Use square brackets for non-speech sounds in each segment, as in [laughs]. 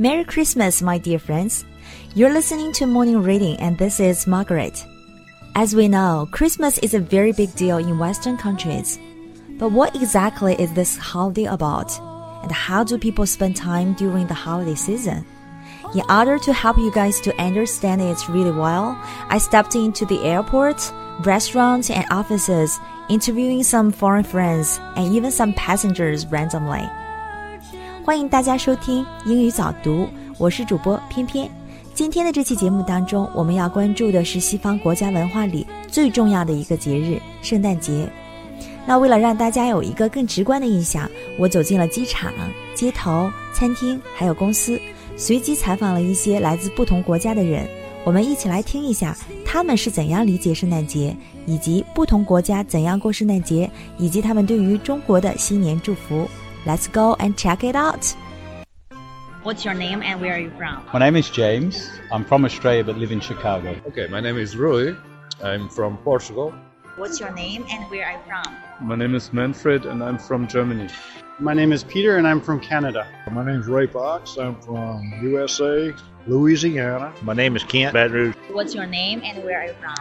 Merry Christmas, my dear friends. You're listening to Morning Reading, and this is Margaret. As we know, Christmas is a very big deal in Western countries. But what exactly is this holiday about? And how do people spend time during the holiday season? In order to help you guys to understand it really well, I stepped into the airport, restaurants, and offices, interviewing some foreign friends and even some passengers randomly. 欢迎大家收听英语早读，我是主播偏偏。今天的这期节目当中，我们要关注的是西方国家文化里最重要的一个节日——圣诞节。那为了让大家有一个更直观的印象，我走进了机场、街头、餐厅，还有公司，随机采访了一些来自不同国家的人。我们一起来听一下他们是怎样理解圣诞节，以及不同国家怎样过圣诞节，以及他们对于中国的新年祝福。Let's go and check it out. What's your name and where are you from? My name is James. I'm from Australia but live in Chicago. Okay, my name is Rui. I'm from Portugal. What's your name and where are you from? My name is Manfred and I'm from Germany. My name is Peter and I'm from Canada. My name is Ray Fox. I'm from USA, Louisiana. My name is Kent Baton Rouge. What's your name and where are you from?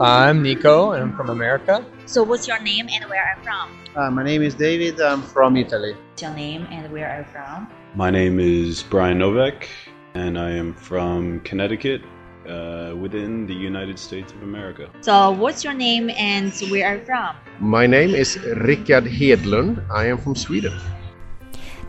I'm Nico and I'm from America. So what's your name and where are you from? Uh, my name is David. I'm from Italy. What's your name and where are you from? My name is Brian Novak, and I am from Connecticut, uh, within the United States of America. So what's your name and where are you from? My name is Rickard Hedlund. I am from Sweden.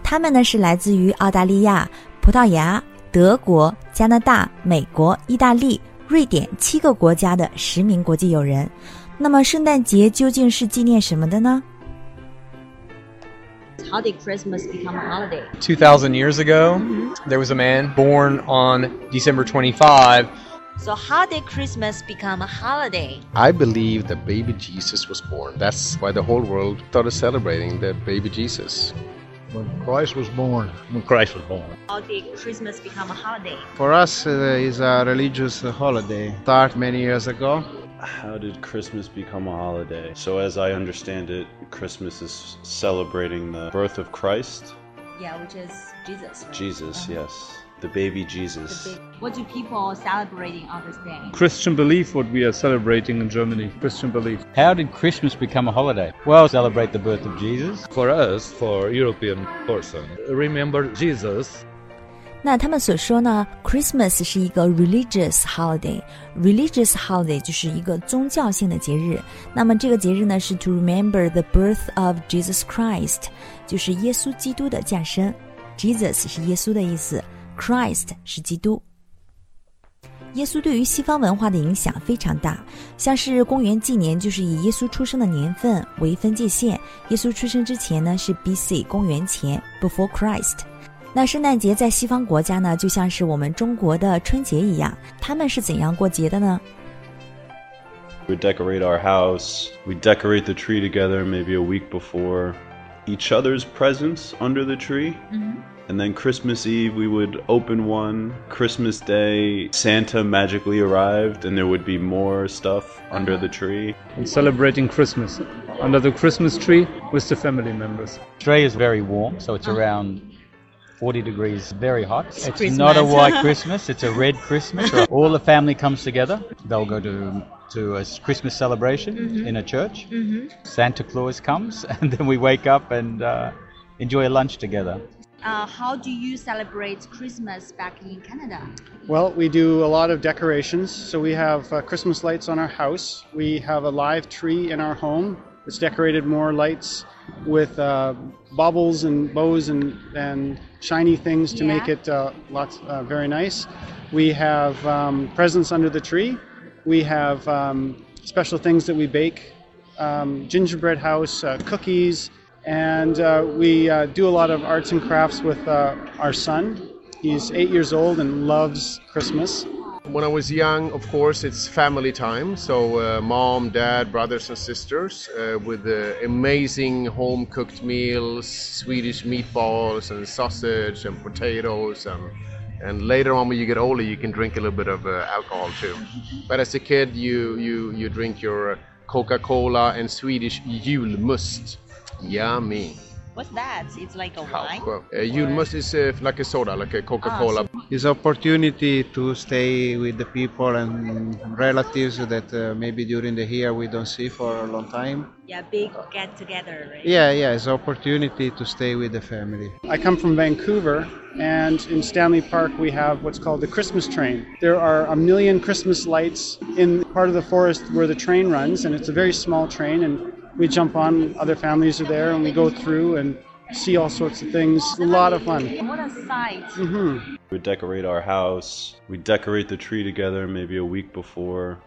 他们呢是来自于澳大利亚、葡萄牙、德国、加拿大、美国、意大利、 瑞典七个国家的十名国际友人。那么圣诞节究竟是纪念什么的呢？ How did Christmas become a holiday? 2,000 years ago, there was a man born on December 25. So how did Christmas become a holiday? I believe that baby Jesus was born. That's why the whole world started celebrating the baby Jesus. When Christ was born. When Christ was born. How did Christmas become a holiday? For us, uh, it's a religious holiday. Start many years ago. How did Christmas become a holiday? So, as I understand it, Christmas is celebrating the birth of Christ. Yeah, which is Jesus. right? Jesus, Uh-huh. yes. The baby Jesus. The big- What do people celebrating on this day? Christian belief, what we are celebrating in Germany. Christian belief. How did Christmas become a holiday? Well, celebrate the birth of Jesus. For us, for European person, remember Jesus 那他们所说呢，Christmas 是一个 religious holiday。religious holiday 就是一个宗教性的节日。那么这个节日呢是 to remember the birth of Jesus Christ，就是耶稣基督的降生。Jesus 是耶稣的意思，Christ 是基督。耶稣对于西方文化的影响非常大，像是公元纪年就是以耶稣出生的年份为分界线。耶稣出生之前呢是 B.C. 公元前 （Before Christ）。那圣诞节在西方国家呢，就像是我们中国的春节一样，他们是怎样过节的呢？ We decorate our house. We decorate the tree together maybe a week before. Each other's presents under the tree. And then Christmas Eve, we would open one. Christmas Day, Santa magically arrived, and there would be more stuff under the tree. And celebrating Christmas under the Christmas tree with the family members. Australia is very warm, so it's around 40 degrees, very hot. It's, Christmas. not a white [laughs] Christmas, it's a red Christmas. All the family comes together. They'll go to to a Christmas celebration in a church. Santa Claus comes, [laughs] and then we wake up and uh, enjoy a lunch together. Uh, how do you celebrate Christmas back in Canada? Well, we do a lot of decorations. So we have uh, Christmas lights on our house. We have a live tree in our home. It's decorated more lights with uh, baubles and bows and, and shiny things to Yeah. make it uh, lots uh, very nice. We have um, presents under the tree. We have um, special things that we bake, um, gingerbread house, uh, cookies, and uh, we uh, do a lot of arts and crafts with uh, our son. He's eight years old and loves Christmas. When I was young, of course, it's family time. So, uh, mom, dad, brothers, and sisters uh, with amazing home cooked meals, Swedish meatballs, and sausage, and potatoes. And, and later on, when you get older, you can drink a little bit of uh, alcohol too. But as a kid, you, you, you drink your Coca Cola and Swedish julmust. Yummy. What's that? It's like a wine. Well, uh, julmust is uh, like a soda, like a Coca-Cola. It's opportunity to stay with the people and relatives that uh, maybe during the year we don't see for a long time. Yeah, big get together, right? Yeah, yeah, it's opportunity to stay with the family. I come from Vancouver, and in Stanley Park we have what's called the Christmas train. There are a million Christmas lights in part of the forest where the train runs, and it's a very small train, and we jump on, other families are there, and we go through and see all sorts of things. A lot of fun. What a sight. hmm We decorate our house. We decorate the tree together maybe a week before.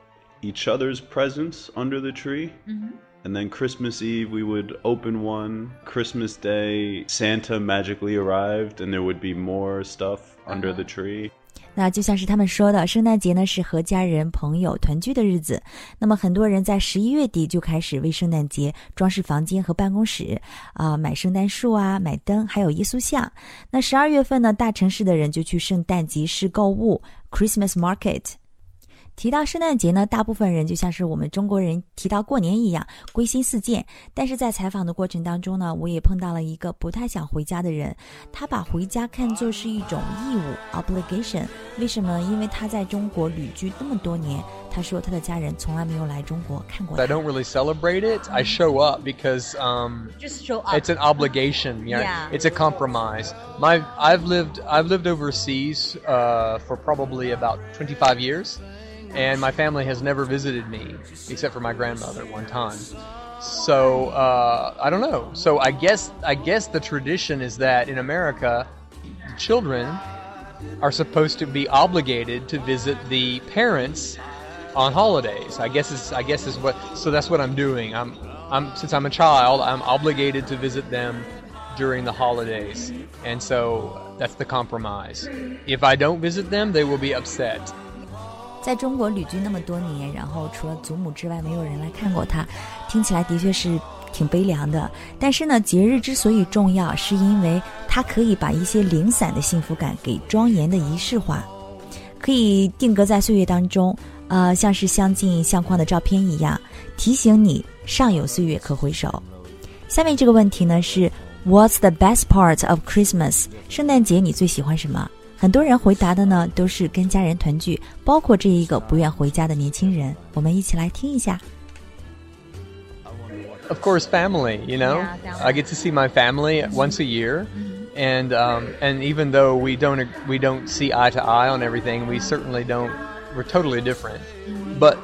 Each other's presents under the tree. Mhm. And then Christmas Eve, we would open one. Christmas Day, Santa magically arrived, and there would be more stuff under the tree. 那就像是他们说的，圣诞节呢是和家人朋友团聚的日子。那么很多人在十一月底就开始为圣诞节装饰房间和办公室，啊、买圣诞树啊，买灯，还有耶稣像。那十二月份呢，大城市的人就去圣诞集市购物 （Christmas Market）。提到圣诞节呢，大部分人就像是我们中国人提到过年一样，归心似箭。但是在采访的过程当中呢，我也碰到了一个不太想回家的人，他把回家看作是一种义务 （obligation）。为什么？因为他在中国旅居那么多年，他说他的家人从来没有来中国看过 I 他。 don't really celebrate it. I show up because um, Just show up. it's an obligation. Yeah, Yeah. it's a compromise. My I've lived I've lived overseas uh, for probably about 25 years, and my family has never visited me except for my grandmother one time. So uh, I don't know. So I guess I guess the tradition is that in America, children are supposed to be obligated to visit the parents on holidays. I guess is I guess is what so that's what I'm doing. I'm I'm since I'm a child, I'm obligated to visit them during the holidays. And so that's the compromise. If I don't visit them, they will be upset. 在中国旅居那么多年，然后除了祖母之外，没有人来看过他，听起来的确是挺悲凉的。但是呢，节日之所以重要，是因为它可以把一些零散的幸福感给庄严的仪式化，可以定格在岁月当中，呃，像是相近相框的照片一样，提醒你尚有岁月可回首。下面这个问题呢是 What's the best part of Christmas？圣诞节你最喜欢什么？很多人回答的呢都是跟家人团聚，包括这一个不愿回家的年轻人。我们一起来听一下。 Of course, family. You know, Yeah, family. I get to see my family once a year, and um, and even though we don't ag- we don't see eye to eye on everything, we certainly don't. We're totally different, but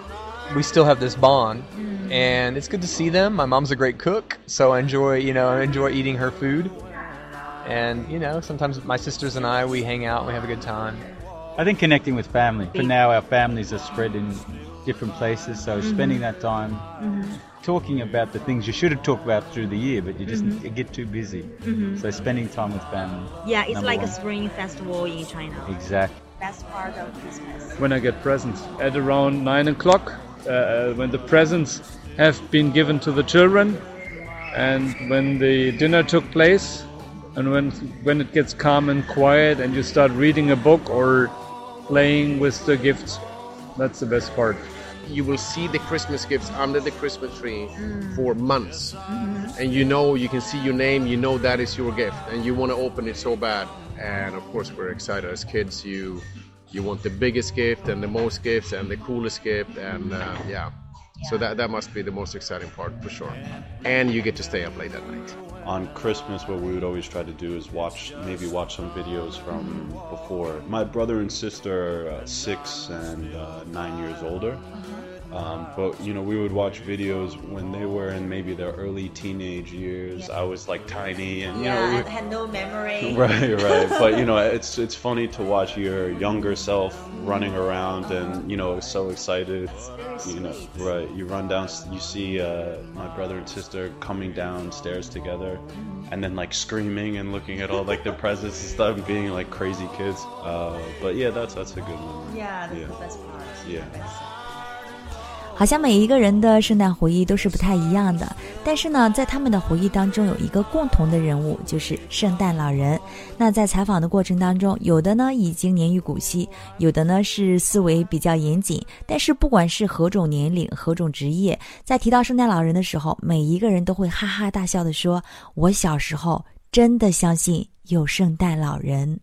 we still have this bond, and it's good to see them. My mom's a great cook, so I enjoy you know I enjoy eating her food, and you know sometimes my sisters and I we hang out, and we have a good time. I think connecting with family. For now, our families are spread in different places, so mm-hmm. spending that time mm-hmm. talking about the things you should have talked about through the year, but you just you get too busy. So spending time with family. Yeah, it's number like a spring festival in China. Exactly. Best part of Christmas. when I get presents at around nine o'clock, uh, uh when the presents have been given to the children, and when the dinner took place, and when when it gets calm and quiet, and you start reading a book or playing with the gifts, that's the best part. You will see the Christmas gifts under the Christmas tree for months. And you know, you can see your name, you know that is your gift, and you want to open it so bad. And of course, we're excited as kids. You you want the biggest gift and the most gifts and the coolest gift, and uh, yeah. So that, that must be the most exciting part for sure. And you get to stay up late at night. On Christmas, what we would always try to do is watch, maybe watch some videos from before. My brother and sister are uh, six and uh, nine years older. Um, but you know, we would watch videos when they were in maybe their early teenage years. I was like tiny, and you know, we- and had no memory. [laughs] right right but [laughs] you know it's it's funny to watch your younger self running around and you know so excited you know right you run down you see uh, my brother and sister coming downstairs together and then like screaming and looking at all like their presents and stuff and being like crazy kids uh, but yeah that's that's a good memory Yeah, that's Yeah. the best part. yeah 好好像每一个人的圣诞回忆都是不太一样的，但是呢，在他们的回忆当中有一个共同的人物，就是圣诞老人。那在采访的过程当中，有的呢已经年逾古稀，有的呢是思维比较严谨。但是不管是何种年龄、何种职业，在提到圣诞老人的时候，每一个人都会哈哈大笑的说：“我小时候真的相信有圣诞老人。”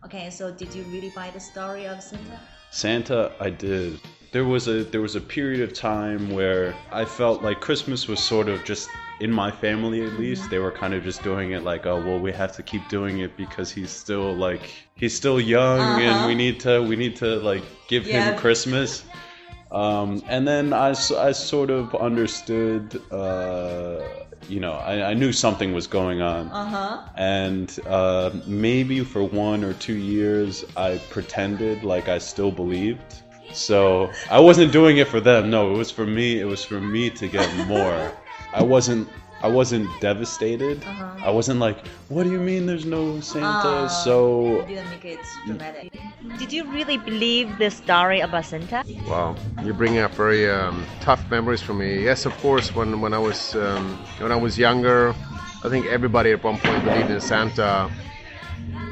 Okay, so did you really buy the story of Santa? Santa, I did. There was a there was a period of time where I felt like Christmas was sort of just in my family at least they were kind of just doing it like oh well we have to keep doing it because he's still like he's still young Uh-huh. and we need to we need to like give Yeah. him Christmas. Um, and then I, I sort of understood, uh, you know, I, I knew something was going on. Uh huh. And uh, maybe for one or two years, I pretended like I still believed. So I wasn't doing it for them. No, it was for me. It was for me to get more. I wasn't. I wasn't devastated. Uh-huh. I wasn't like, "What do you mean there's no Santa?" Ah, so didn't make it dramatic. Did you really believe the story about Santa? Wow, you're bringing up very um, tough memories for me. Yes, of course. When when I was um, when I was younger, I think everybody at one point believed in Santa.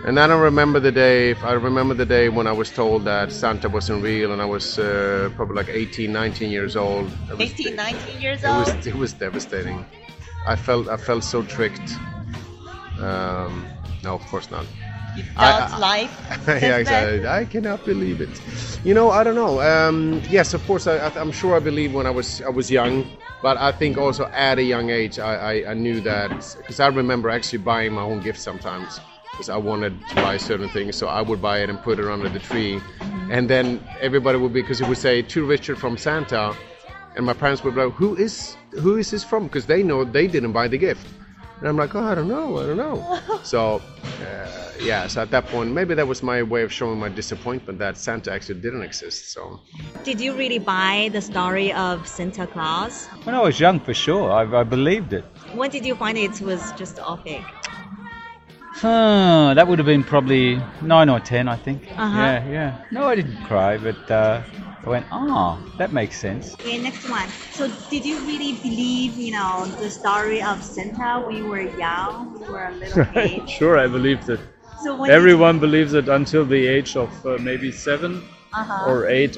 And I don't remember the day. I remember the day when I was told that Santa wasn't real, and I was uh, probably like 18, 19 years old. Was, 18, 19 years old. it old? was it was devastating. I felt I felt so tricked. Um, no, of course not. You I- felt I- life? [laughs] yeah, [laughs] exactly. I cannot believe it. You know, I don't know. Um, yes, of course, I, I'm sure I believe when I was I was young, but I think also at a young age, I, I, I knew that because I remember actually buying my own gifts sometimes because I wanted to buy certain things, so I would buy it and put it under the tree, and then everybody would be because it would say to Richard from Santa, and my parents would be like, who is who is this from? Because they know they didn't buy the gift. And I'm like, oh, I don't know, I don't know. [laughs] so, uh, yeah, so at that point, maybe that was my way of showing my disappointment that Santa actually didn't exist. So, Did you really buy the story of Santa Claus? When I was young, for sure, I, I believed it. When did you find it was just all fake? Huh, that would have been probably nine or ten, I think. Uh-huh. Yeah, yeah. No, I didn't cry, but uh, I went, oh, that makes sense. Okay, next one. So, did you really believe, you know, the story of Santa when you were young, when you were a little [laughs] kid? sure, I believed it. So when you- Everyone believes it until the age of uh, maybe seven Uh-huh. or eight.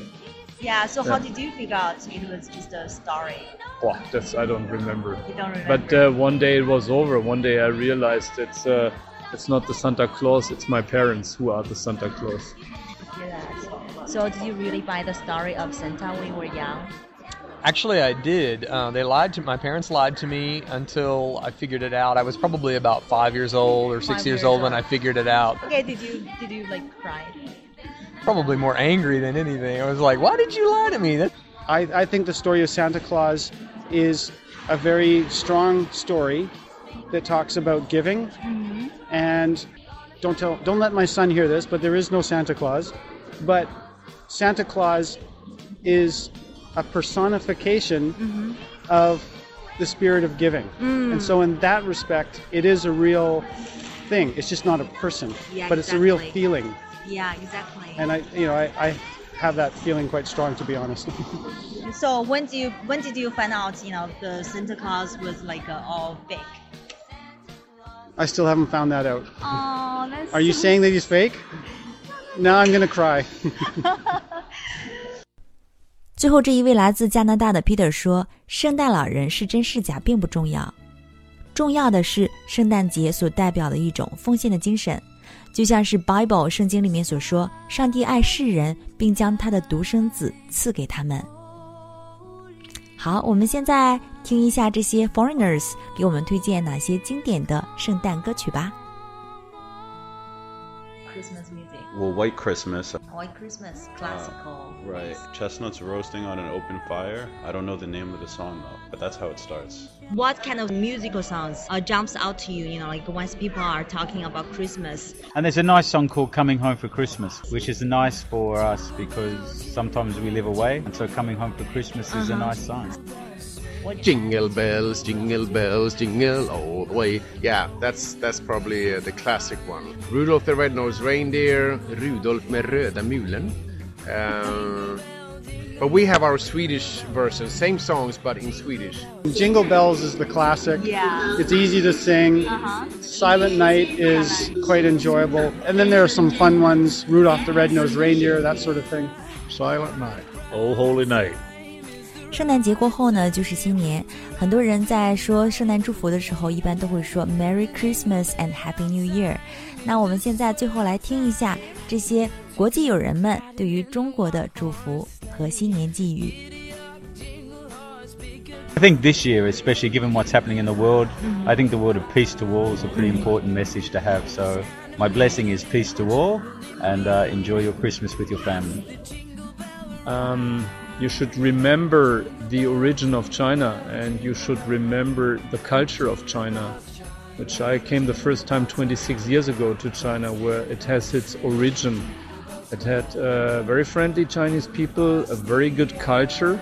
Yeah. So, how did you figure out it was just a story? Wow, that's I don't remember. You don't remember. But uh, one day it was over. One day I realized it's uh, it's not the Santa Claus. It's my parents who are the Santa Claus. Hear that. So, did you really buy the story of Santa when you were young? Actually, I did. Uh, they lied to my parents. Lied to me until I figured it out. I was probably about five years old or six years years old when. I figured it out. Okay. Did you did you like cry? Probably more angry than anything. I was like, "Why did you lie to me?" That- I, I think the story of Santa Claus is a very strong story that talks about giving. And don't tell, don't let my son hear this, but there is no Santa Claus. But Santa Claus is a personification of the spirit of giving. Mm. And so, in that respect, it is a real thing. It's just not a person, Yeah, but it's a real feeling. Yeah, exactly. And I, you know, I, I have that feeling quite strong, to be honest. [laughs] So when do you when did you find out you know the Santa Claus was like uh, all fake? I still haven't found that out. Oh, that's. Are you saying that he's fake? Now I'm gonna cry. 最后这一位来自加拿大的 Peter 说：“圣诞老人是真是假并不重要，重要的是圣诞节所代表的一种奉献的精神，就像是 Bible 圣经里面所说，上帝爱世人，并将他的独生子赐给他们。”好，我们现在听一下这些 foreigners 给我们推荐哪些经典的圣诞歌曲吧。 Christmas music. Well, White Christmas. White Christmas, classical. Right. Chestnuts roasting on an open fire. I don't know the name of the song though, but that's how it starts. What kind of musical songs uh, jumps out to you? You know, like once people are talking about Christmas. And there's a nice song called Coming Home for Christmas, which is nice for us because sometimes we live away, and so Coming Home for Christmas is a Uh-huh. nice song. jingle bells, jingle bells, jingle all the way. Yeah, that's that's probably uh, the classic one. Rudolph the Red-Nosed Reindeer, Rudolf med röda mulen. Um, but we have our Swedish version, same songs but in Swedish. Jingle Bells is the classic. Yeah. It's easy to sing. Uh-huh. Silent Night is quite enjoyable. And then there are some fun ones Rudolph the Red-Nosed Reindeer, that sort of thing. Silent Night. Oh Holy Night. 圣诞节过后呢，就是新年。很多人在说圣诞祝福的时候，一般都会说 Merry Christmas and Happy New Year。那我们现在最后来听一下这些国际友人们对于中国的祝福和新年寄语。 I think this year, especially given what's happening in the world, I think the word of peace to all is a pretty important message to have. So, my blessing is peace to all, and uh, enjoy your Christmas with your family. Um, you should remember the origin of China and you should remember the culture of China, which I came the first time 26 years ago to China, where it has its origin. It had uh, very friendly Chinese people, a very good culture.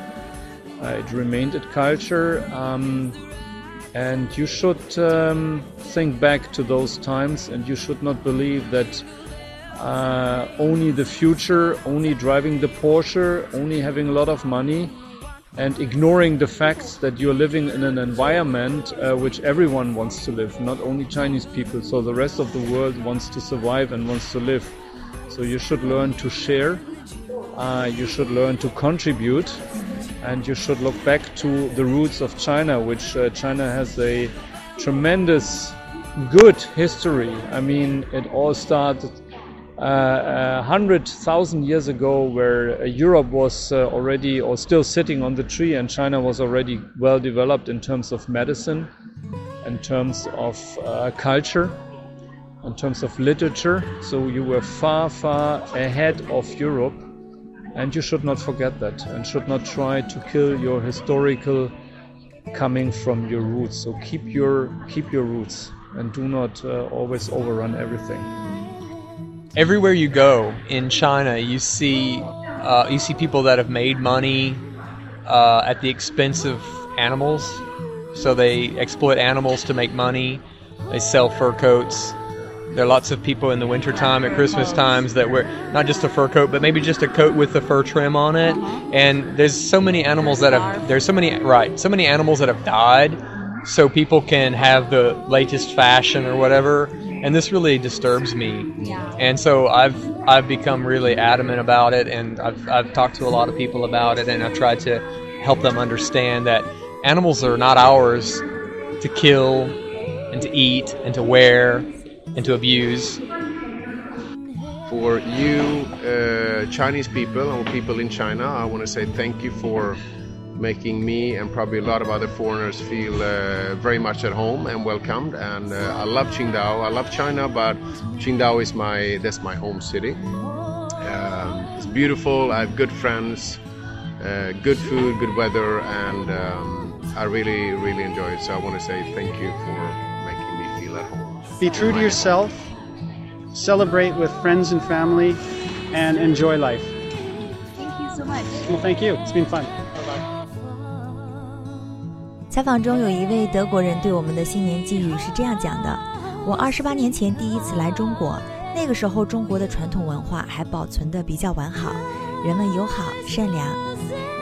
Uh, it remained a culture. Um, and you should um, think back to those times and you should not believe that uh, only the future, only driving the Porsche, only having a lot of money, and ignoring the facts that you're living in an environment uh, which everyone wants to live, not only Chinese people. So the rest of the world wants to survive and wants to live. So you should learn to share, uh, you should learn to contribute, and you should look back to the roots of China, which uh, China has a tremendous good history. I mean, it all started uh, a hundred thousand years ago, where uh, Europe was uh, already or still sitting on the tree, and China was already well developed in terms of medicine, in terms of uh, culture, in terms of literature. So you were far, far ahead of Europe, and you should not forget that, and should not try to kill your historical coming from your roots. So keep your keep your roots, and do not uh, always overrun everything. Everywhere you go in China, you see uh, you see people that have made money uh, at the expense of animals. So they exploit animals to make money. They sell fur coats. There are lots of people in the wintertime at Christmas times that wear not just a fur coat, but maybe just a coat with the fur trim on it. And there's so many animals that have there's so many right so many animals that have died, so people can have the latest fashion or whatever. And this really disturbs me. And so I've I've become really adamant about it, and I've I've talked to a lot of people about it, and I've tried to help them understand that animals are not ours to kill and to eat and to wear and to abuse. For you, uh, Chinese people or people in China, I want to say thank you for making me and probably a lot of other foreigners feel uh, very much at home and welcomed. And uh, I love Qingdao. I love China, but Qingdao is my that's my home city. Um, it's beautiful. I have good friends, uh, good food, good weather, and um, I really really enjoy it. So I want to say thank you for making me feel at home. Be true to yourself, celebrate with friends and family, and enjoy life. Thank you so much. Well, thank you. It's been fun. 采访中有一位德国人对我们的新年寄语是这样讲的：“我二十八年前第一次来中国，那个时候中国的传统文化还保存的比较完好，人们友好善良。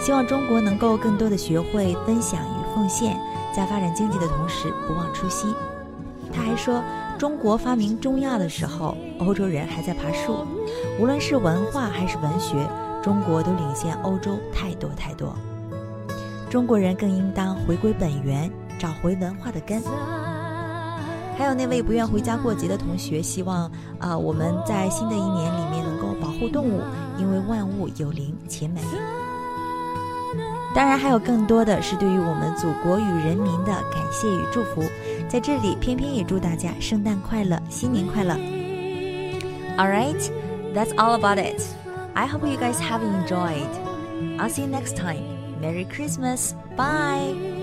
希望中国能够更多的学会分享与奉献，在发展经济的同时不忘初心。”他还说，中国发明中药的时候，欧洲人还在爬树。无论是文化还是文学，中国都领先欧洲太多太多。中国人更应当回归本源，找回文化的根。还有那位不愿回家过节的同学，希望啊、我们在新的一年里面能够保护动物，因为万物有灵且美。当然，还有更多的是对于我们祖国与人民的感谢与祝福。在这里，偏偏也祝大家圣诞快乐，新年快乐。All right, that's all about it. I hope you guys have enjoyed. I'll see you next time. Merry Christmas. Bye.